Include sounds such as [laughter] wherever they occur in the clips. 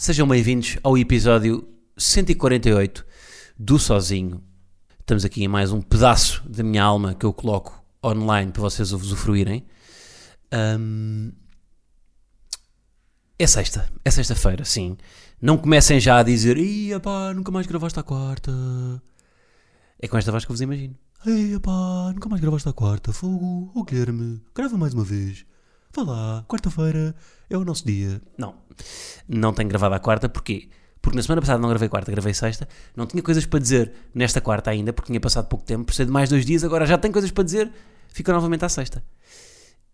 sejam bem-vindos ao episódio 148 do Sozinho. Estamos aqui em mais um pedaço da minha alma que eu coloco online para vocês usufruírem. Hum, é sexta, é sexta-feira, sim. Não comecem já a dizer, ia pá, nunca mais gravaste à quarta. É com esta voz que eu vos imagino. Ei, pá, nunca mais gravaste à quarta, fogo, ô Guilherme, grava mais uma vez. Vá lá, quarta-feira é o nosso dia. Não, não tenho gravado à quarta, porquê? Porque na semana passada não gravei quarta, gravei sexta. Não tinha coisas para dizer nesta quarta ainda, porque tinha passado pouco tempo, precisei de mais dois dias, agora já tenho coisas para dizer, fica novamente à sexta.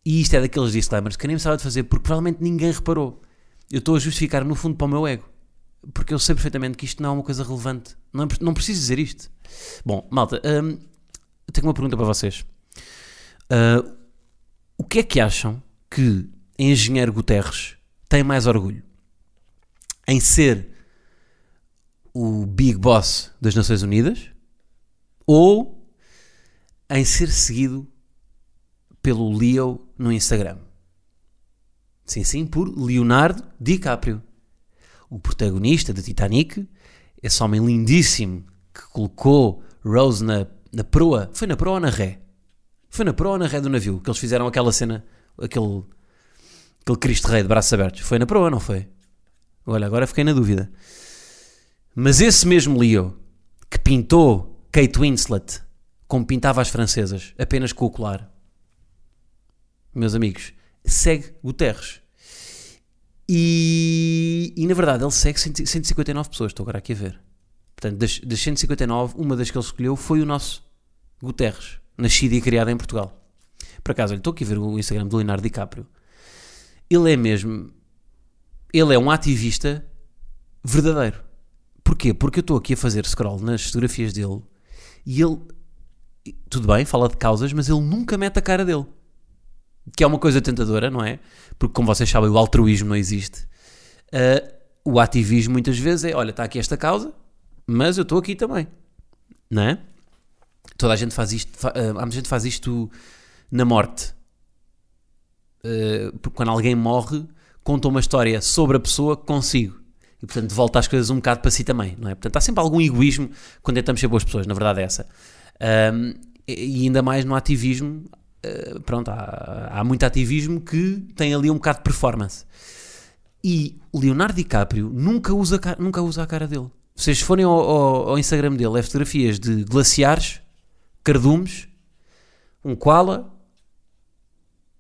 E isto é daqueles disclaimers que eu nem precisava de fazer, porque provavelmente ninguém reparou. Eu estou a justificar no fundo para o meu ego. Porque eu sei perfeitamente que isto não é uma coisa relevante. Não, é, não preciso dizer isto. Bom, malta, hum, tenho uma pergunta para vocês. Uh, o que é que acham que Engenheiro Guterres tem mais orgulho? Em ser o Big Boss das Nações Unidas ou em ser seguido pelo Leo no Instagram? Sim, sim, por Leonardo DiCaprio, o protagonista de Titanic, esse homem lindíssimo que colocou Rose na, na proa. Foi na proa ou na ré? Foi na proa ou na ré do navio que eles fizeram aquela cena, aquele, aquele Cristo Rei de braços abertos. Foi na proa, não foi? Olha, agora fiquei na dúvida. Mas esse mesmo Leo que pintou Kate Winslet como pintava as francesas, apenas com o colar, meus amigos, segue Guterres. E, e na verdade ele segue 159 pessoas, estou agora aqui a ver. Portanto, das, das 159, uma das que ele escolheu foi o nosso Guterres, nascido e criado em Portugal. Por acaso, estou aqui a ver o Instagram do Leonardo DiCaprio. Ele é mesmo. Ele é um ativista verdadeiro. Porquê? Porque eu estou aqui a fazer scroll nas fotografias dele e ele. Tudo bem, fala de causas, mas ele nunca mete a cara dele que é uma coisa tentadora, não é? Porque, como vocês sabem, o altruísmo não existe. Uh, o ativismo muitas vezes é: olha, está aqui esta causa, mas eu estou aqui também, não é? Toda a gente faz isto, fa uh, há muita gente faz isto na morte. Uh, porque quando alguém morre, conta uma história sobre a pessoa consigo. E portanto volta as coisas um bocado para si também, não é? Portanto há sempre algum egoísmo quando tentamos ser boas pessoas, na verdade é essa. Um, e ainda mais no ativismo, eh, pronto, há, há muito ativismo que tem ali um bocado de performance. E Leonardo DiCaprio nunca usa, nunca usa a cara dele. Vocês forem ao, ao, ao Instagram dele, é fotografias de glaciares, cardumes, um koala,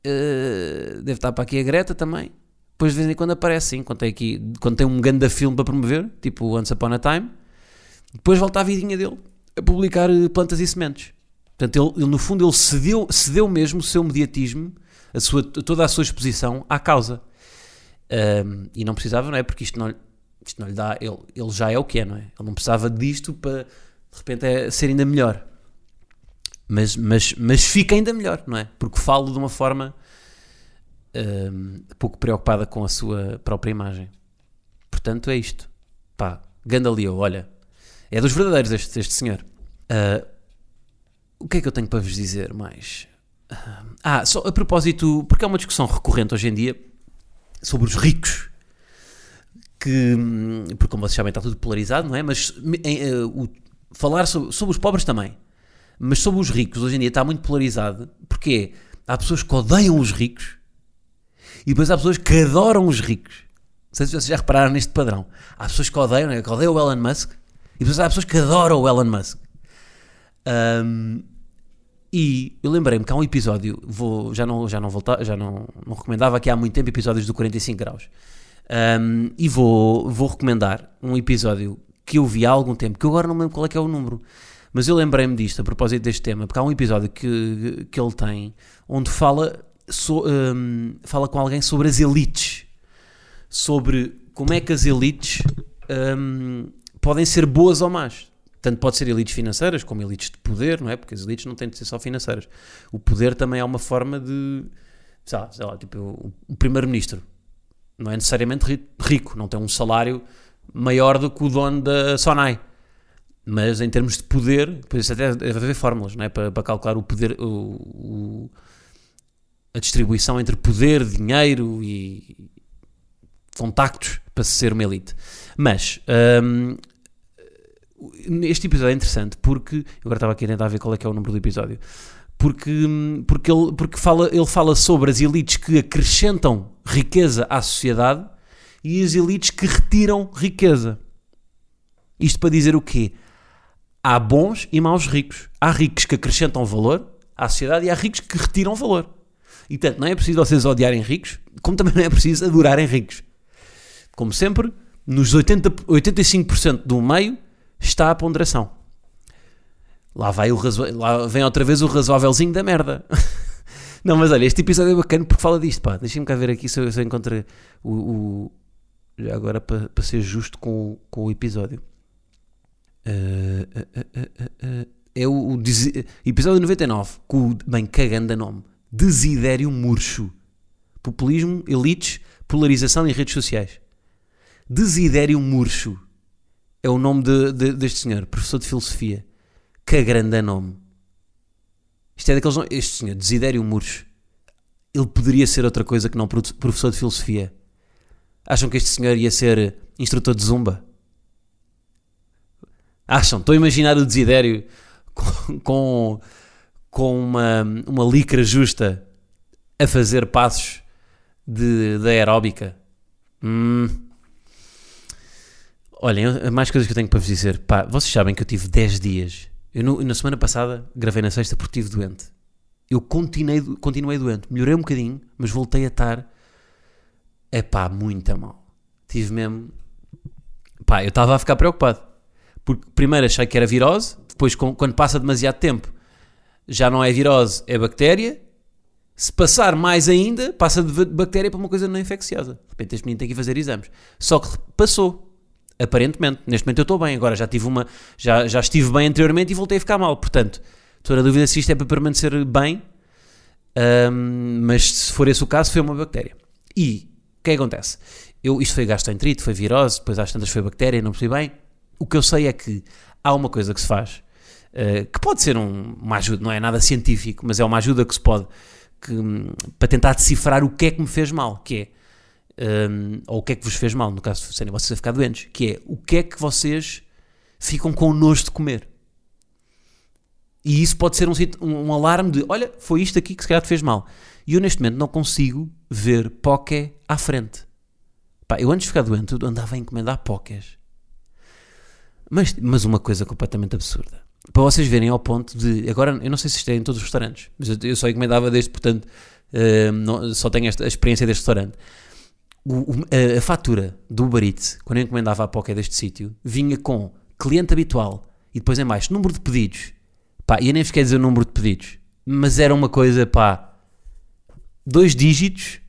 uh, deve estar para aqui a Greta também. Depois de vez em quando aparece, sim, quando tem, aqui, quando tem um grande filme para promover, tipo Once Upon a Time. Depois volta à vidinha dele a publicar eh, plantas e sementes. Portanto, ele, ele, no fundo ele cedeu, cedeu mesmo o seu mediatismo, a sua, toda a sua exposição à causa. Um, e não precisava, não é? Porque isto não, isto não lhe dá. Ele, ele já é o que é, não é? Ele não precisava disto para de repente é, ser ainda melhor. Mas, mas, mas fica ainda melhor, não é? Porque falo de uma forma um, pouco preocupada com a sua própria imagem. Portanto, é isto. Pá, Gandalio, olha. É dos verdadeiros este, este senhor. Uh, o que é que eu tenho para vos dizer mais? Ah, só a propósito, porque é uma discussão recorrente hoje em dia sobre os ricos. Que, porque como vocês sabem, está tudo polarizado, não é? Mas em, uh, o, falar sobre, sobre, os pobres também. Mas sobre os ricos, hoje em dia está muito polarizado. Porque há pessoas que odeiam os ricos e depois há pessoas que adoram os ricos. Não sei se vocês já repararam neste padrão. Há pessoas que odeiam, é? que odeiam o Elon Musk e depois há pessoas que adoram o Elon Musk. Um, e eu lembrei-me que há um episódio, vou, já não, já não voltar, já não, não recomendava aqui há muito tempo episódios do 45 graus. Um, e vou, vou recomendar um episódio que eu vi há algum tempo, que eu agora não me lembro qual é que é o número, mas eu lembrei-me disto a propósito deste tema, porque há um episódio que, que ele tem onde fala, so, um, fala com alguém sobre as elites, sobre como é que as elites hum, podem ser boas ou más. Tanto pode ser elites financeiras como elites de poder, não é? Porque as elites não têm de ser só financeiras. O poder também é uma forma de. Sei lá, sei lá tipo, o, primeiro-ministro não é necessariamente ri- rico, não tem um salário maior do que o dono da Sonai. Mas em termos de poder, depois até deve haver fórmulas não é? para, para calcular o poder, o, o- a distribuição entre poder, dinheiro e contactos para se ser uma elite. Mas hum, este episódio é interessante porque eu agora estava aqui a tentar ver qual é que é o número do episódio. Porque, hum, porque, ele, porque fala, ele fala sobre as elites que acrescentam riqueza à sociedade e as elites que retiram riqueza. Isto para dizer o quê? Há bons e maus ricos. Há ricos que acrescentam valor à sociedade e há ricos que retiram valor. E tanto não é preciso vocês odiarem ricos, como também não é preciso adorarem ricos. Como sempre, nos 80, 85% do meio está a ponderação. Lá, vai o razo... Lá vem outra vez o razoávelzinho da merda. [laughs] não, mas olha, este episódio é bacana porque fala disto, pá. Deixem-me cá ver aqui se eu, se eu encontro o, o- agora para, para ser justo com, com o episódio. Eh, eh, eh, é o, o episódio 99, com o bem cagando a nome. Desidério murcho. Populismo, elites, polarização e redes sociais. Desidério murcho. É o nome de- de- deste senhor, professor de filosofia. Que grande nome. Isto é daqueles nomes. Este senhor, Desidério Murcho. Ele poderia ser outra coisa que não professor de filosofia. Acham que este senhor ia ser instrutor de zumba? Acham? Estou a imaginar o Desidério com, com, uma, uma licra justa a fazer passos de, de aeróbica. Hum. Olhem, mais coisas que eu tenho para vos dizer. Pá, vocês sabem que eu tive 10 dias. Eu no- na semana passada gravei na sexta porque estive doente. Eu continuei, continuei doente. Melhorei um bocadinho, mas voltei a estar. É pá, muito mal. Tive mesmo. Pá, eu estava a ficar preocupado. Porque primeiro achei que era virose, depois, quando passa demasiado tempo, já não é virose, é bactéria. Se passar mais ainda, passa de bactéria para uma coisa não infecciosa. De repente este menino tem que fazer exames. Só que passou. Aparentemente. Neste momento eu estou bem. Agora já tive uma. Já, já estive bem anteriormente e voltei a ficar mal. Portanto, estou na dúvida se isto é para permanecer bem. Ahm, mas se for esse o caso, foi uma bactéria. E o é que acontece? Eu, isto foi gastroenterite, foi virose, depois às tantas foi bactéria, não percebi bem. O que eu sei é que há uma coisa que se faz eh, que pode ser um- uma ajuda, não é nada científico, mas é uma ajuda que se pode que, hum, para tentar decifrar o que é que me fez mal, que é hum, ou o que é que vos fez mal, no caso de serem vocês a ficar doentes, que é o que é que vocês ficam com nojo de comer. E isso pode ser um, um, um alarme de olha, foi isto aqui que se calhar te fez mal. E eu neste momento não consigo ver poké à frente. Pá, eu antes de ficar doente andava a encomendar pokés. Mas, mas uma coisa completamente absurda. Para vocês verem ao ponto de. Agora, eu não sei se isto é em todos os restaurantes, mas eu, eu só encomendava deste, portanto, eh, não- só tenho esta, a experiência deste restaurante. O- o- a, a fatura do Uber Eats, quando eu encomendava a Poké deste sítio, vinha com cliente habitual e depois em baixo número de pedidos. Pá, e eu nem vos quero dizer o número de pedidos, mas era uma coisa, pá, dois dígitos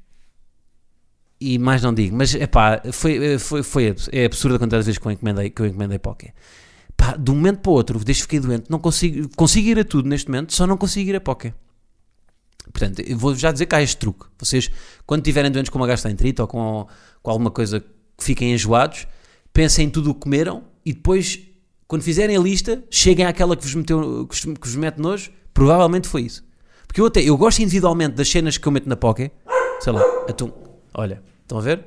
e mais não digo, mas é pá, foi, foi, foi abs- é absurdo a quantidade de vezes que eu encomendei, que eu encomendei Poké. Pá, de um momento para o outro, desde que fiquei doente, não consigo, consigo ir a tudo neste momento, só não consigo ir a Poké. Portanto, vou já dizer que há este truque. Vocês, quando tiverem doentes com uma gastroenterite ou com, com alguma coisa que fiquem enjoados, pensem em tudo o que comeram e depois, quando fizerem a lista, cheguem àquela que vos, meteu, que vos mete nojo. Provavelmente foi isso. Porque eu até eu gosto individualmente das cenas que eu meto na Poké. Sei lá, atum. Olha, estão a ver?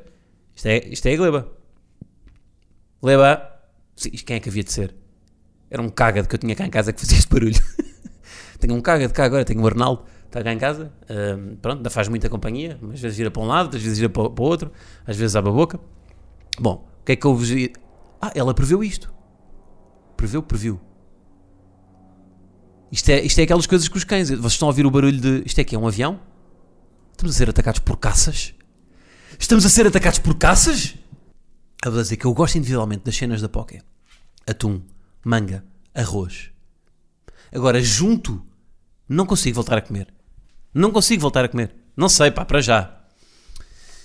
Isto é, isto é a gleba. Gleba. Quem é que havia de ser? Era um caga de que eu tinha cá em casa que fazia este barulho. [laughs] tenho um caga de cá agora, tenho o Arnaldo, está cá em casa. Ahm, pronto, ainda faz muita companhia. Às vezes vira para um lado, às vezes vira para, o outro, às vezes abre a boca. Bom, o que é que eu vos. Ah, ela preveu isto. Preveu, previu. Isto é, isto é aquelas coisas que os cães. Vocês estão a ouvir o barulho de. Isto é que é um avião? Estamos a ser atacados por caças? Estamos a ser atacados por caças? A vou dizer que eu gosto individualmente das cenas da Poké: atum, manga, arroz. Agora, junto, não consigo voltar a comer. Não consigo voltar a comer. Não sei, pá, para já.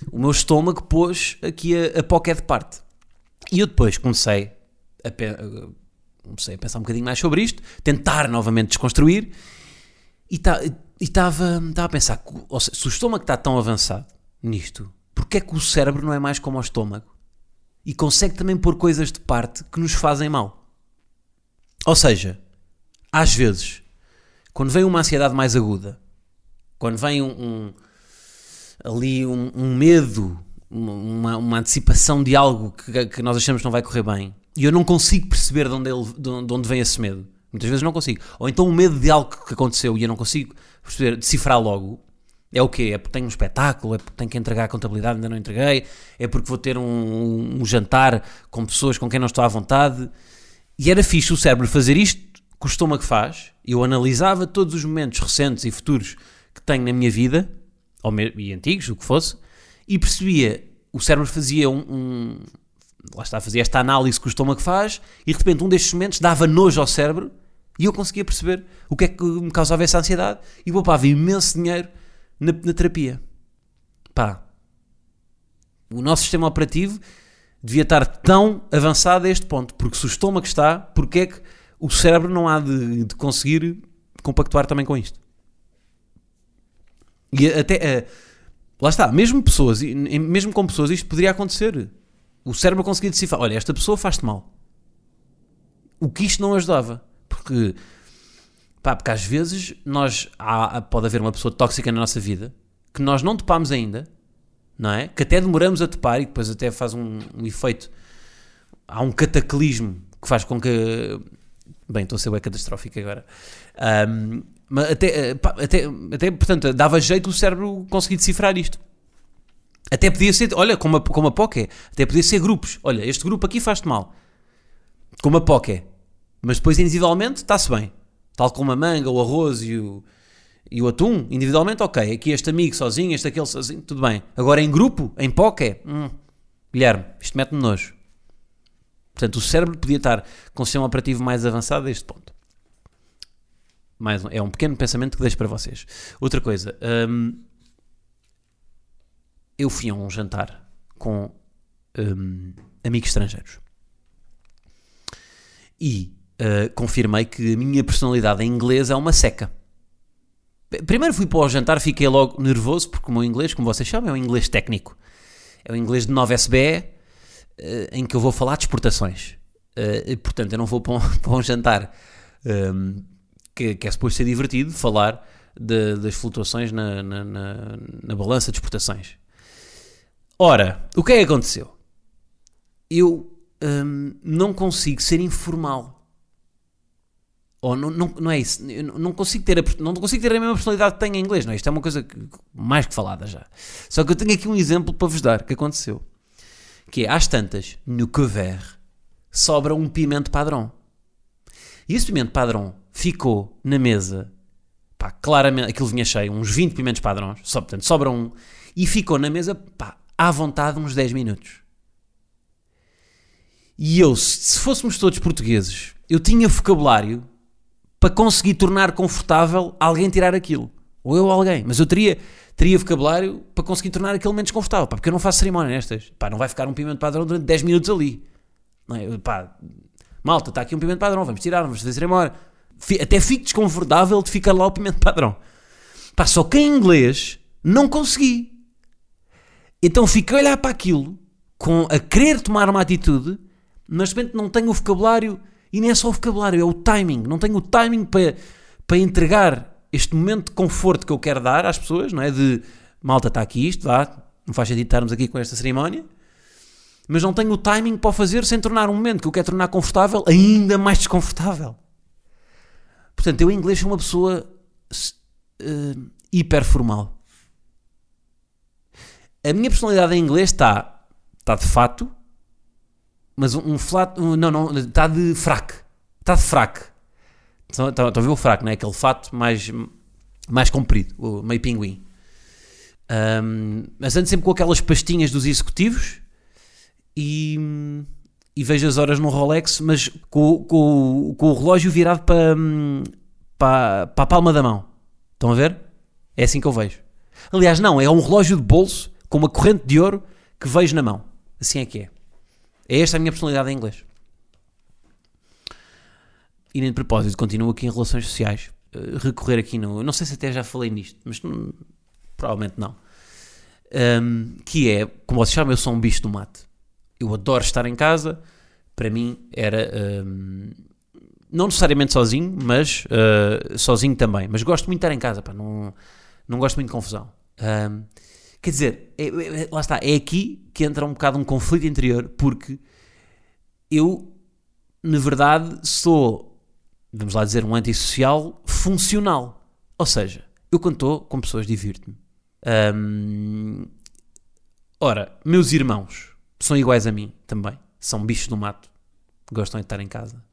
o meu estômago pôs aqui a, a poké de parte. E eu depois comecei a, comecei a pensar um bocadinho mais sobre isto, tentar novamente desconstruir e tá, estava a pensar, se o estômago está tão avançado nisto, porque é que o cérebro não é mais como o estômago? E consegue também pôr coisas de parte que nos fazem mal. Ou seja, às vezes, quando vem uma ansiedade mais aguda, quando vem um, um- ali um, um medo, uma, uma antecipação de algo que, que nós achamos que não vai correr bem, e eu não consigo perceber de onde, ele, de onde de onde vem esse medo. Muitas vezes não consigo. Ou então o medo de algo que aconteceu e eu não consigo perceber, decifrar logo. É o quê? É porque tenho um espetáculo, é porque tenho que entregar a contabilidade, ainda não entreguei, é porque vou ter um, um jantar com pessoas com quem não estou à vontade. E era fixe o cérebro fazer isto que faz. Eu analisava todos os momentos recentes e futuros que tenho na minha vida, ou e antigos, o que fosse, e percebia, o cérebro fazia um, um- lá está, fazia esta análise que o estômago faz, e de repente um destes momentos dava nojo ao cérebro, e eu conseguia perceber o que é que me causava essa ansiedade, e poupava imenso dinheiro na, na terapia. Pá, o nosso sistema operativo devia estar tão avançado a este ponto, porque se o estômago está, porque é que o cérebro não há de, de conseguir compactuar também com isto? E até, eh, lá está, mesmo pessoas, mesmo com pessoas, isto poderia acontecer. O cérebro conseguia decifrar, olha, esta pessoa faz-te mal. O que isto não ajudava. Porque, pá, porque às vezes nós, há, pode haver uma pessoa tóxica na nossa vida que nós não topámos ainda, não é? Que até demoramos a topar e depois até faz um, um efeito. Há um cataclismo que faz com que. Bem, estou a ser bem catastrófico agora. Ahm, mas até, eh, até, até, portanto, dava jeito o cérebro conseguir decifrar isto. Até podia ser, olha, como a, como a Poké, até podia ser grupos. Olha, este grupo aqui faz-te mal. Como a Poké. Mas depois individualmente está-se bem. Tal como a manga, o arroz e o, e o atum, individualmente, ok. Aqui este amigo sozinho, este aquele sozinho, tudo bem. Agora em grupo, em Poké, hum, Guilherme, isto mete-me nojo. Portanto, o cérebro podia estar com o sistema operativo mais avançado a este ponto. Mais um, é um pequeno pensamento que deixo para vocês. Outra coisa, hum, eu fui a um jantar com hum, amigos estrangeiros e uh, confirmei que a minha personalidade em inglês é uma seca. Primeiro fui para o jantar, fiquei logo nervoso, porque o meu inglês, como vocês sabem, é um inglês técnico. É um inglês de 9 SBE, eh, em que eu vou falar de exportações. Eh, e, portanto, eu não vou para um, [laughs] para um jantar ehm, que, que é suposto ser divertido, falar de- das flutuações na, na, na- na balança de exportações. Ora, o que é que aconteceu? Eu ehm, não consigo ser informal. Ou não, não, não é isso. Não- consigo, ter a, não consigo ter a mesma personalidade que tenho em inglês. Não é? Isto é uma coisa que- mais que falada já. Só que eu tenho aqui um exemplo para vos dar que aconteceu que é, às tantas, no couvert, sobra um pimento padrão. E esse pimento padrão ficou na mesa, pá, claramente, aquilo vinha cheio, uns 20 pimentos padrões, só, portanto, sobra um, e ficou na mesa, pá, à vontade uns 10 minutos. E eu, se se fôssemos todos portugueses, eu tinha vocabulário para conseguir tornar confortável alguém tirar aquilo. Ou eu ou alguém. Mas eu teria, teria vocabulário para conseguir tornar aquele menos confortável. Pá, porque eu não faço cerimónia nestas. Pá, não vai ficar um pimento padrão durante 10 minutos ali. Não é? Pá, malta, está aqui um pimento padrão, vamos tirar, vamos fazer cerimónia. Até fico desconfortável de ficar lá o pimento padrão. Pá, só que em inglês não consegui. Então fiquei a olhar para aquilo, com, a querer tomar uma atitude, mas de repente não tenho o vocabulário, e nem é só o vocabulário, é o timing. Não tenho o timing para, para entregar este momento de conforto que eu quero dar às pessoas, não é? De malta, está aqui isto, vá, não faz sentido estarmos aqui com esta cerimónia, mas não tenho o timing para o fazer sem tornar um momento que eu quero tornar confortável ainda mais desconfortável. Portanto, eu em inglês sou uma pessoa s- eh, hiper formal. A minha personalidade em inglês está, está de fato, mas um, um flat, um- não, não, está de fraque. Está de fraque. Estão, estão, a ver o fraco, não é? Aquele fato mais, mais comprido, o meio pinguim. Ahm, mas ando sempre com aquelas pastinhas dos executivos e, e vejo as horas no Rolex, mas com, com, com o relógio virado para, para, para a palma da mão. Estão a ver? É assim que eu vejo. Aliás, não, é um relógio de bolso com uma corrente de ouro que vejo na mão. Assim é que é. É esta a minha personalidade em inglês. E nem de propósito, continuo aqui em relações sociais. Uh, recorrer aqui no. Não sei se até já falei nisto, mas hum, provavelmente não. Um, que é, como vocês sabem, eu sou um bicho do mate. Eu adoro estar em casa. Para mim era. Um, não necessariamente sozinho, mas uh, sozinho também. Mas gosto muito de estar em casa, pá, não, não gosto muito de confusão. Um, quer dizer, é, é, lá está, é aqui que entra um bocado um conflito interior, porque eu, na verdade, sou, vamos lá dizer, um antissocial funcional. Ou seja, eu quando estou com pessoas divirto-me. Ora, meus irmãos são iguais a mim também. São bichos do mato. Gostam de estar em casa.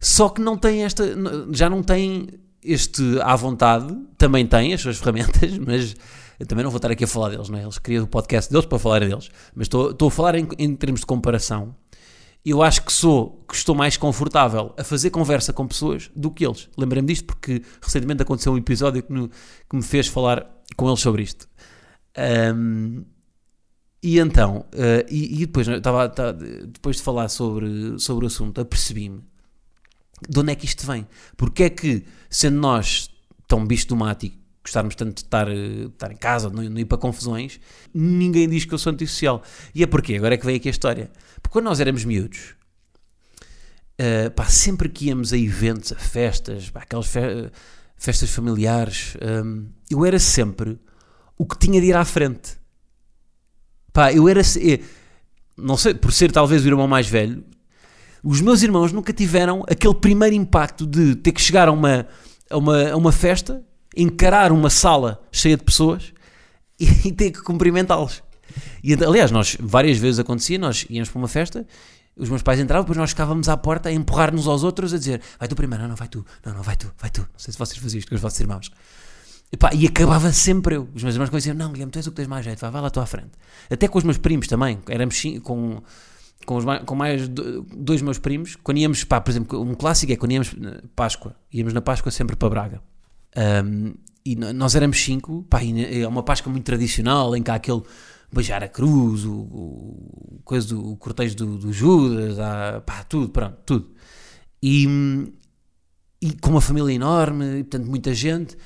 Só que não têm esta. Já não têm este à vontade. Também têm as suas [laughs] ferramentas, mas eu também não vou estar aqui a falar deles, não é? Eles criam o podcast deles para falar deles. Mas estou, estou a falar em, em termos de comparação. Eu acho que sou, que estou mais confortável a fazer conversa com pessoas do que eles. Lembrei-me disto porque recentemente aconteceu um episódio que, no, que me fez falar com eles sobre isto. Um, e então, uh, e, e, depois, estava, estava, depois de falar sobre, sobre o assunto, apercebi-me de onde é que isto vem. Porque é que, sendo nós tão bicho do gostarmos tanto de estar, estar em casa, não, não ir para confusões, ninguém diz que eu sou antissocial. E é porquê? Agora é que veio aqui a história. Porque quando nós éramos miúdos, uh, pá, sempre que íamos a eventos, a festas, pá, aquelas fe festas familiares, um, eu era sempre o que tinha de ir à frente. Pá, eu era. Eu, não sei, por ser talvez o irmão mais velho, os meus irmãos nunca tiveram aquele primeiro impacto de ter que chegar a uma, a uma, a uma festa, encarar uma sala cheia de pessoas e, [laughs] e ter que cumprimentá-los. Aliás, nós várias vezes acontecia, nós íamos para uma festa, os meus pais entravam, depois nós ficávamos à porta a empurrar-nos aos outros, a dizer: Vai tu primeiro, não, não, vai tu, não, não, vai tu, vai tu. Não sei se vocês faziam isto com os vossos irmãos. E, pá, e acabava sempre eu. Os meus irmãos diziam: Não, Guilherme, tu és o que tens mais jeito, vai, vai lá à frente. Até com os meus primos também, éramos com, com, os, com mais dois meus primos, quando íamos, pá, por exemplo, um clássico é quando íamos Páscoa, íamos na Páscoa sempre para Braga. Um, e nós éramos cinco, pá, é uma Páscoa muito tradicional em que há aquele beijar a cruz, o, o, coisa do, o cortejo do, do Judas, há, pá, tudo, pronto, tudo. E, e com uma família enorme, e, portanto, muita gente.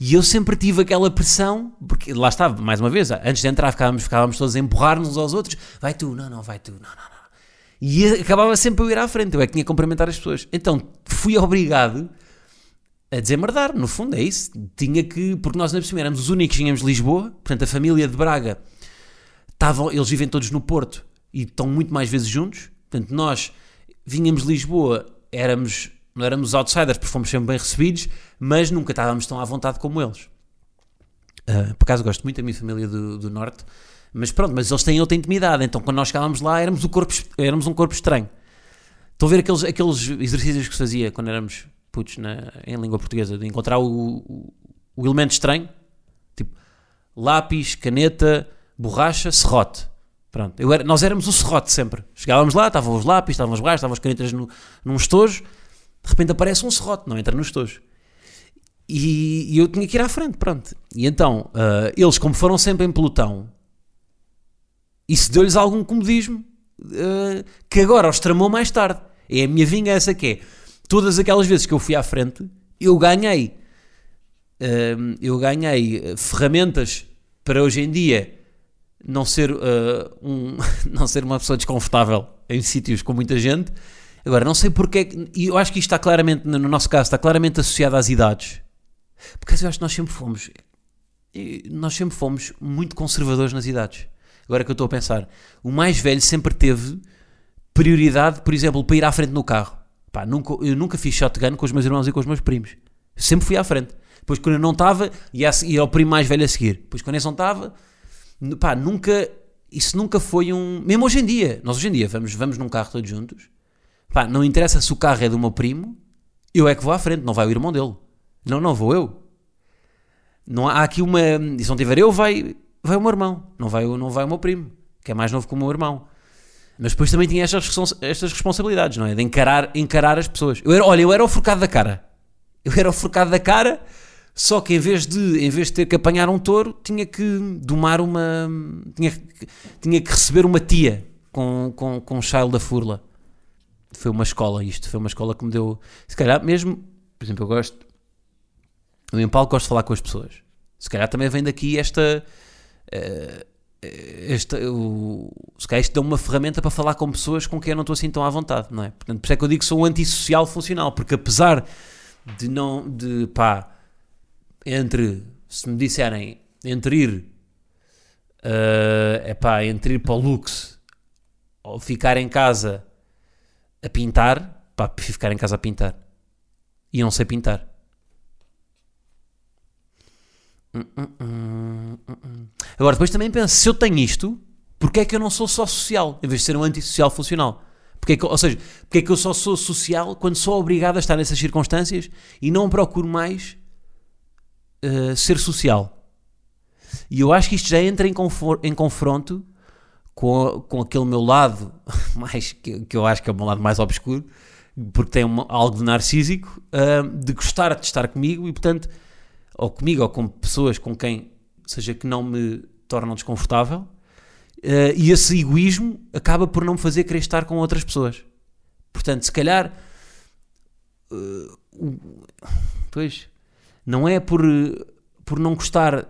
E eu sempre tive aquela pressão, porque lá estava, mais uma vez, antes de entrar ficávamos, ficávamos todos a empurrar-nos uns aos outros, vai tu, não, não, vai tu, não, não, não. E acabava sempre a ir à frente, eu é que tinha que cumprimentar as pessoas. Então fui obrigado a desemmerdar, no fundo, é isso. Tinha que, porque nós na por éramos os únicos que tínhamos Lisboa, portanto a família de Braga estavam, eles vivem todos no Porto e estão muito mais vezes juntos. Portanto, nós vinhamos de Lisboa, éramos, não éramos outsiders porque fomos sempre bem recebidos, mas nunca estávamos tão à vontade como eles. Uh, por acaso gosto muito da minha família do, do Norte, mas pronto, mas eles têm outra intimidade. Então, quando nós chegávamos lá, éramos, corpo, éramos um corpo estranho. Estão a ver aqueles, aqueles exercícios que se fazia quando éramos putos na, em língua portuguesa, de encontrar o, o, o elemento estranho, tipo lápis, caneta, borracha, serrote. Pronto, era, nós éramos o serrote sempre. Chegávamos lá, estavam os lápis, estavam as borrachas, estavam as canetas no, num estojo, de repente aparece um serrote, não entra no estojo. E, e eu tinha que ir à frente, pronto. E então, uh, eles, como foram sempre em pelotão, isso deu-lhes algum comodismo uh, que agora os tramou mais tarde. É a minha vingança que é, todas aquelas vezes que eu fui à frente, eu ganhei. Uh, eu ganhei ferramentas para hoje em dia não ser, uh, um, [laughs] não ser uma pessoa desconfortável em sítios com muita gente. Agora, não sei porque, e eu acho que isto está claramente, no nosso caso, está claramente associado às idades. Porque eu acho que nós sempre fomos, nós sempre fomos muito conservadores nas idades. Agora que eu estou a pensar, o mais velho sempre teve prioridade, por exemplo, para ir à frente no carro. Pá, nunca, eu nunca fiz shotgun com os meus irmãos e com os meus primos. Sempre fui à frente. Depois, quando eu não estava, ia, ia ao primo mais velho a seguir. Depois, quando eu não estava, pá, nunca, isso nunca foi um, mesmo hoje em dia, nós hoje em dia vamos, vamos num carro todos juntos, pá, não interessa se o carro é do meu primo, eu é que vou à frente, não vai o irmão dele, não, não vou eu, não há aqui uma, se não tiver eu, vai, vai o meu irmão, não vai, não vai o meu primo, que é mais novo que o meu irmão, mas depois também tinha estas, estas responsabilidades, não é, de encarar, encarar as pessoas, eu era, olha, eu era o forcado da cara, eu era o forcado da cara, Só que em vez de, em vez de ter que apanhar um touro, tinha que domar uma. tinha, tinha que receber uma tia com, com, com um da furla. Foi uma escola isto, foi uma escola que me deu. Se calhar mesmo, por exemplo, eu gosto. Eu em palco gosto de falar com as pessoas. Se calhar também vem daqui esta. eh, esta o, se calhar isto dá uma ferramenta para falar com pessoas com quem eu não estou assim tão à vontade, não é? Portanto, por isso é que eu digo que sou um antissocial funcional, porque apesar de não. de pá. entre. se me disserem entre ir. é pá, entre ir para o Lux ou ficar em casa a pintar, pá, ficar em casa a pintar. E não sei pintar. Hum, hum, hum, hum, hum. Agora, depois também penso, se eu tenho isto, porque é que eu não sou só social, em vez de ser um antissocial funcional? Porque é que, ou seja, porque é que eu só sou social quando sou obrigado a estar nessas circunstâncias e não procuro mais uh, ser social? E eu acho que isto já entra em, em confronto com, com aquele meu lado, [laughs] mais, que, que eu acho que é o meu lado mais obscuro, porque tem uma- algo de narcísico, ah, de gostar de estar comigo e, portanto, ou comigo ou com pessoas com quem, seja que não me tornam desconfortável, ah, e esse egoísmo acaba por não me fazer querer estar com outras pessoas. Portanto, se calhar, o- pois, não é por, por não gostar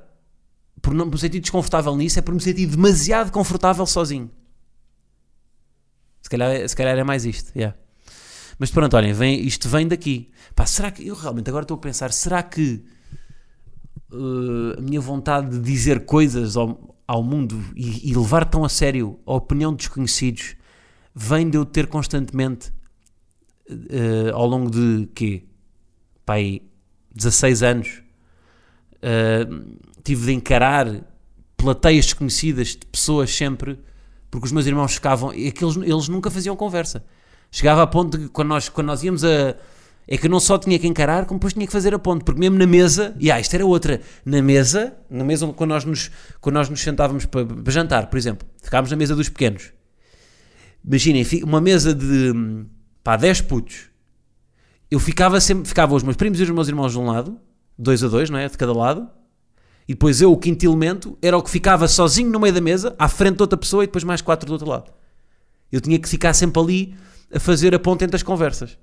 por não me sentir desconfortável nisso, é por me sentir demasiado confortável sozinho. Se calhar, se calhar é mais isto, yeah. Mas pronto, olhem, vem, isto vem daqui. Pá, será que, eu realmente agora estou a pensar, será que uh, a minha vontade de dizer coisas ao, ao mundo e, e levar tão a sério a opinião de desconhecidos vem de eu ter constantemente uh, ao longo de quê? Pá, aí, 16 anos uh, tive de encarar plateias desconhecidas de pessoas sempre, porque os meus irmãos ficavam, e aqueles, eles nunca faziam conversa. Chegava a ponto de que quando nós, quando nós íamos a. É que eu não só tinha que encarar, como depois tinha que fazer a ponte, porque mesmo na mesa, e ah, isto era outra, na mesa, na mesa quando nós nos, quando nós nos sentávamos para, para jantar, por exemplo, ficávamos na mesa dos pequenos. Imaginem, uma mesa de pá, 10 putos. Eu ficava sempre, ficavam os meus primos e os meus irmãos de um lado, dois a dois, não é? De cada lado, e depois eu, o quinto elemento, era o que ficava sozinho no meio da mesa, à frente de outra pessoa e depois mais quatro do outro lado. Eu tinha que ficar sempre ali a fazer a ponte entre as conversas.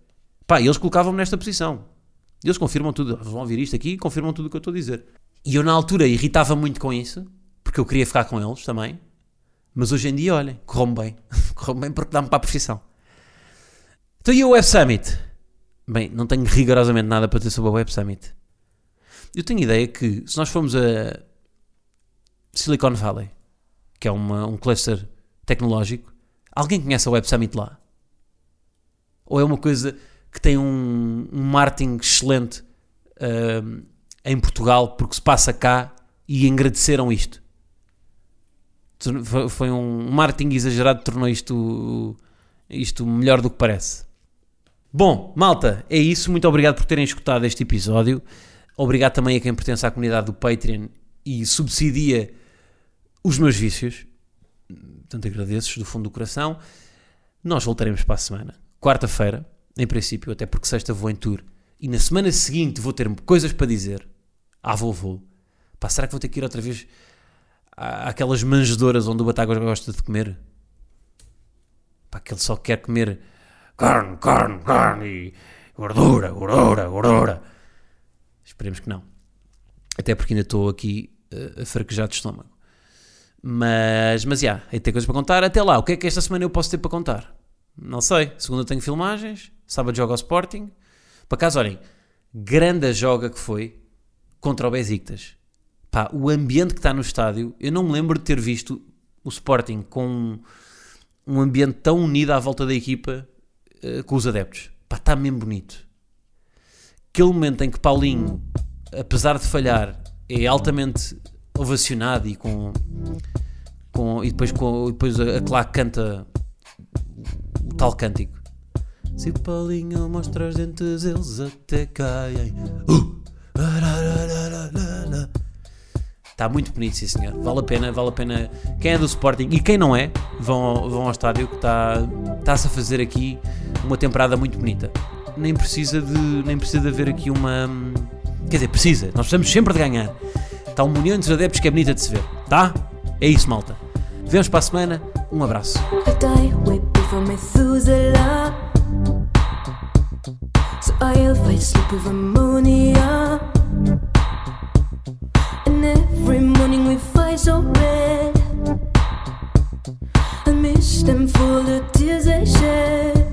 Pá, eles colocavam-me nesta posição. Eles confirmam tudo. Vão ouvir isto aqui e confirmam tudo o que eu estou a dizer. E eu, na altura, irritava muito com isso, porque eu queria ficar com eles também. Mas hoje em dia, olhem, correu-me bem. [laughs] correu-me bem porque dá-me para a profissão. Então, e o Web Summit? Bem, não tenho rigorosamente nada para dizer sobre o Web Summit. Eu tenho ideia que se nós formos a Silicon Valley, que é uma, um cluster tecnológico, alguém conhece a Web Summit lá? Ou é uma coisa que tem um, um marketing excelente ahm, em Portugal porque se passa cá e agradeceram isto? Foi- um marketing exagerado que tornou isto, isto melhor do que parece. Bom, malta, é isso. Muito obrigado por terem escutado este episódio. Obrigado também a quem pertence à comunidade do Patreon e subsidia os meus vícios. Portanto, agradeço do fundo do coração. Nós voltaremos para a semana. Quarta-feira, em princípio, até porque sexta vou em tour. E na semana seguinte vou ter coisas para dizer. Ah, vou, vou. Pá, será que vou ter que ir outra vez à- àquelas manjedoras onde o Batagas gosta de comer? Pá, que ele só quer comer carne, carne, carne e gordura, gordura, gordura. Esperemos que não. Até porque ainda estou aqui eh, a fraquejar de estômago. Mas, mas, já, aí tem coisas para contar. Até lá, o que é que esta semana eu posso ter para contar? Não sei. Segunda tenho filmagens, sábado jogo ao Sporting. Por acaso, olhem, grande joga que foi contra o Besiktas. Pá, o ambiente que está no estádio, eu não me lembro de ter visto o Sporting com um, ambiente tão unido à volta da equipa eh, com os adeptos. Pá, está mesmo bonito. Aquele momento em que Paulinho, apesar de falhar, é altamente ovacionado e com, com e depois, com, depois a, a claque canta o tal cântico. Se o Paulinho mostra os dentes, eles até caem. Uh! Está muito bonito, sim senhor. Vale a pena, vale a pena. Quem é do Sporting e quem não é, vão, ao- vão ao estádio que está- está-se a fazer aqui uma temporada muito bonita. Nem precisa de, nem precisa de haver aqui uma, Quer dizer, precisa. Nós precisamos sempre de ganhar. Está uma união entre os adeptos que é bonita de se ver. Tá? É isso, malta. Vemos para a semana. Um abraço. So I'll fight sleep with ammonia. And every morning we fight so red. I miss them for the tears they shed.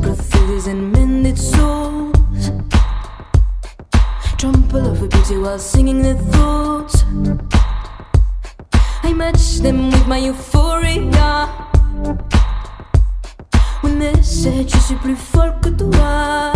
Brothels and mended souls. Trample over beauty while singing their thoughts. I match them with my euphoria. When they said je suis plus fort que toi.